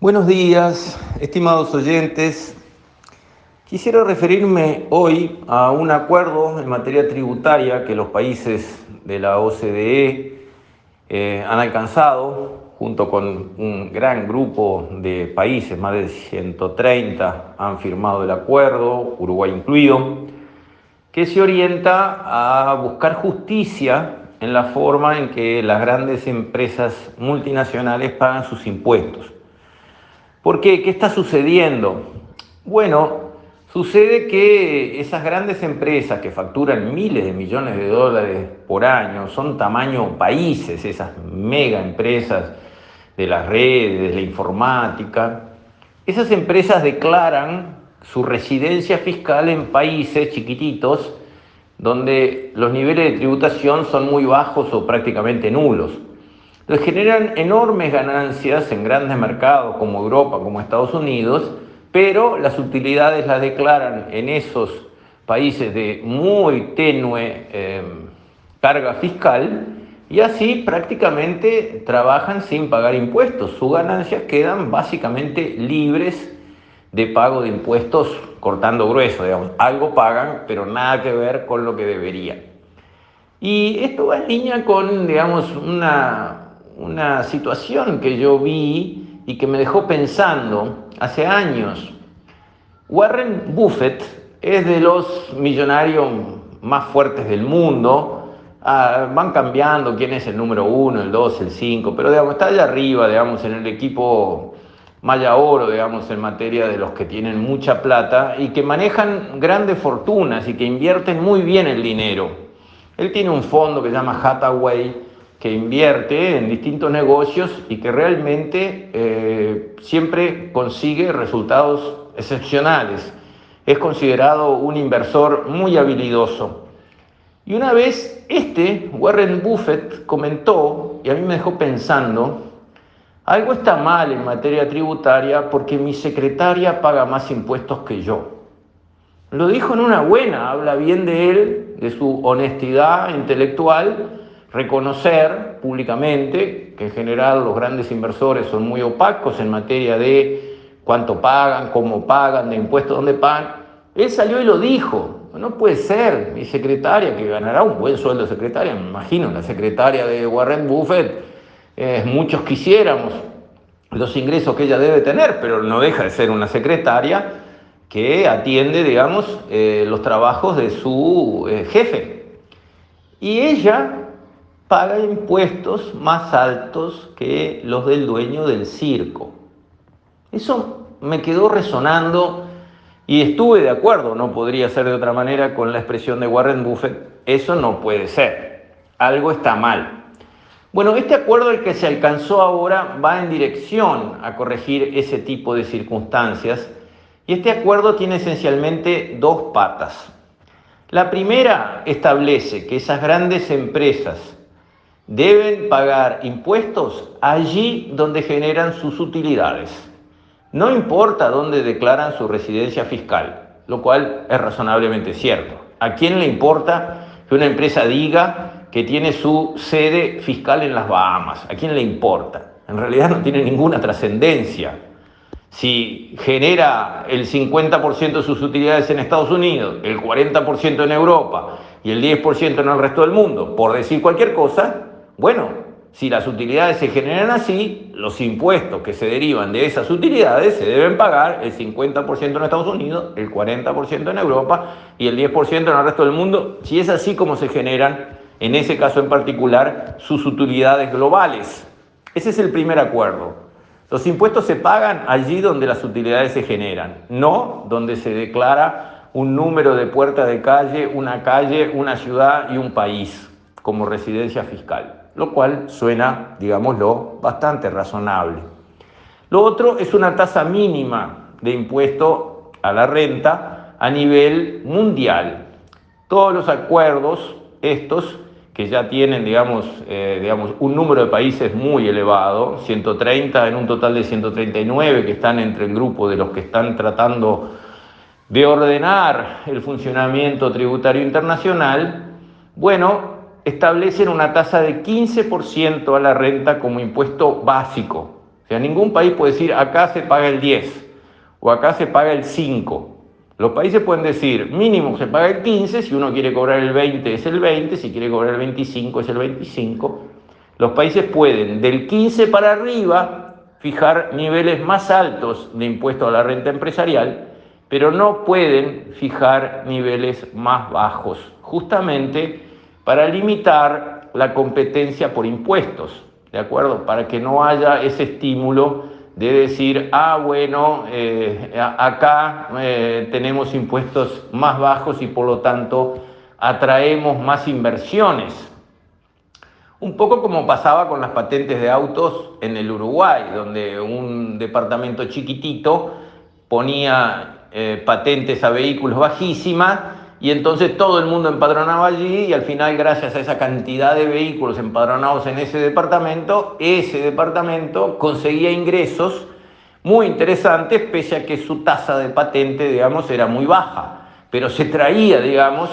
Buenos días, estimados oyentes. Quisiera referirme hoy a un acuerdo en materia tributaria que los países de la OCDE eh, han alcanzado junto con un gran grupo de países, más de 130 han firmado el acuerdo, Uruguay incluido, que se orienta a buscar justicia en la forma en que las grandes empresas multinacionales pagan sus impuestos. ¿Por qué? ¿Qué está sucediendo? Bueno, sucede que esas grandes empresas que facturan miles de millones de dólares por año, son tamaño países, esas mega empresas de las redes, de la informática, esas empresas declaran su residencia fiscal en países chiquititos donde los niveles de tributación son muy bajos o prácticamente nulos. Entonces generan enormes ganancias en grandes mercados como Europa, como Estados Unidos, pero las utilidades las declaran en esos países de muy tenue eh, carga fiscal y así prácticamente trabajan sin pagar impuestos. Sus ganancias quedan básicamente libres de pago de impuestos cortando grueso, digamos. Algo pagan, pero nada que ver con lo que deberían. Y esto va en línea con, digamos, una, una situación que yo vi y que me dejó pensando hace años. Warren Buffett es de los millonarios más fuertes del mundo. Ah, van cambiando quién es el número uno, el dos, el cinco, pero digamos, está allá arriba, digamos, en el equipo Maya Oro, digamos, en materia de los que tienen mucha plata y que manejan grandes fortunas y que invierten muy bien el dinero. Él tiene un fondo que se llama Hathaway, que invierte en distintos negocios y que realmente eh, siempre consigue resultados excepcionales. Es considerado un inversor muy habilidoso. Y una vez este, Warren Buffett, comentó, y a mí me dejó pensando, algo está mal en materia tributaria porque mi secretaria paga más impuestos que yo. Lo dijo en una buena, habla bien de él, de su honestidad intelectual, reconocer públicamente que en general los grandes inversores son muy opacos en materia de cuánto pagan, cómo pagan, de impuestos, dónde pagan. Él salió y lo dijo. No puede ser, mi secretaria, que ganará un buen sueldo secretaria, me imagino, la secretaria de Warren Buffett, muchos quisiéramos los ingresos que ella debe tener, pero no deja de ser una secretaria que atiende, digamos, eh, los trabajos de su eh, jefe. Y ella paga impuestos más altos que los del dueño del circo. Eso me quedó resonando y estuve de acuerdo, no podría ser de otra manera con la expresión de Warren Buffett, eso no puede ser, algo está mal. Bueno, este acuerdo al que se alcanzó ahora va en dirección a corregir ese tipo de circunstancias y este acuerdo tiene esencialmente dos patas. La primera establece que esas grandes empresas deben pagar impuestos allí donde generan sus utilidades. No importa dónde declaran su residencia fiscal, lo cual es razonablemente cierto. ¿A quién le importa que una empresa diga que tiene su sede fiscal en las Bahamas? ¿A quién le importa? En realidad no tiene ninguna trascendencia. Si genera el 50% de sus utilidades en Estados Unidos, el 40% en Europa y el 10% en el resto del mundo, por decir cualquier cosa, bueno, si las utilidades se generan así, los impuestos que se derivan de esas utilidades se deben pagar el 50% en Estados Unidos, el 40% en Europa y el 10% en el resto del mundo, si es así como se generan, en ese caso en particular, sus utilidades globales. Ese es el primer acuerdo. Los impuestos se pagan allí donde las utilidades se generan, no donde se declara un número de puertas de calle, una calle, una ciudad y un país como residencia fiscal lo cual suena, digámoslo, bastante razonable. Lo otro es una tasa mínima de impuesto a la renta a nivel mundial. Todos los acuerdos, estos, que ya tienen, digamos, eh, digamos, un número de países muy elevado, 130 en un total de 139 que están entre el grupo de los que están tratando de ordenar el funcionamiento tributario internacional, bueno, establecen una tasa de 15% a la renta como impuesto básico. sea, ningún país puede decir acá se paga el 10 o acá se paga el 5. Los países pueden decir mínimo se paga el 15, si uno quiere cobrar el 20 es el 20, si quiere cobrar el 25 es el 25. Los países pueden del 15 para arriba fijar niveles más altos de impuesto a la renta empresarial, pero no pueden fijar niveles más bajos, justamente para limitar la competencia por impuestos, ¿de acuerdo? Para que no haya ese estímulo de decir, ah, bueno, eh, acá eh, tenemos impuestos más bajos y por lo tanto atraemos más inversiones. Un poco como pasaba con las patentes de autos en el Uruguay, donde un departamento chiquitito ponía eh, patentes a vehículos bajísimas y entonces todo el mundo empadronaba allí y al final gracias a esa cantidad de vehículos empadronados en ese departamento, ese departamento conseguía ingresos muy interesantes pese a que su tasa de patente, digamos, era muy baja, pero se traía, digamos,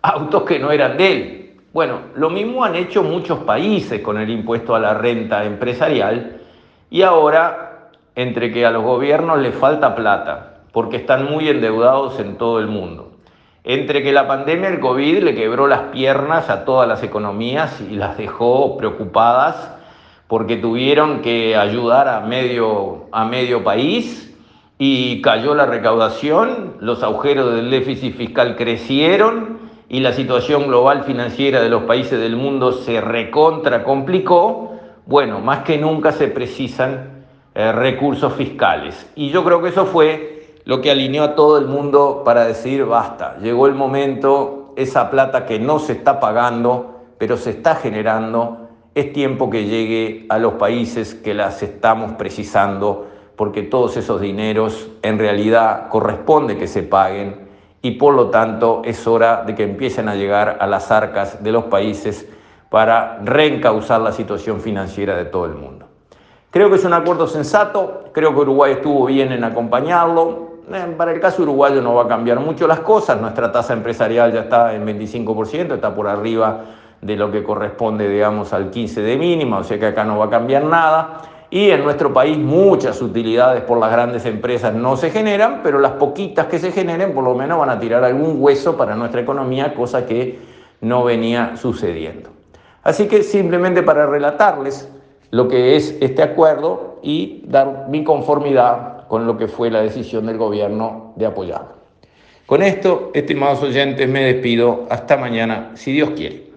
autos que no eran de él. Bueno, lo mismo han hecho muchos países con el impuesto a la renta empresarial y ahora entre que a los gobiernos les falta plata porque están muy endeudados en todo el mundo entre que la pandemia, el COVID, le quebró las piernas a todas las economías y las dejó preocupadas porque tuvieron que ayudar a medio, a medio país y cayó la recaudación, los agujeros del déficit fiscal crecieron y la situación global financiera de los países del mundo se recontra complicó, bueno, más que nunca se precisan eh, recursos fiscales. Y yo creo que eso fue lo que alineó a todo el mundo para decir basta, llegó el momento, esa plata que no se está pagando, pero se está generando, es tiempo que llegue a los países que las estamos precisando, porque todos esos dineros en realidad corresponde que se paguen y por lo tanto es hora de que empiecen a llegar a las arcas de los países para reencauzar la situación financiera de todo el mundo. Creo que es un acuerdo sensato, creo que Uruguay estuvo bien en acompañarlo, para el caso uruguayo no va a cambiar mucho las cosas, nuestra tasa empresarial ya está en 25%, está por arriba de lo que corresponde, digamos, al 15 de mínima, o sea que acá no va a cambiar nada. Y en nuestro país muchas utilidades por las grandes empresas no se generan, pero las poquitas que se generen por lo menos van a tirar algún hueso para nuestra economía, cosa que no venía sucediendo. Así que simplemente para relatarles lo que es este acuerdo y dar mi conformidad con lo que fue la decisión del gobierno de apoyarlo. Con esto, estimados oyentes, me despido. Hasta mañana, si Dios quiere.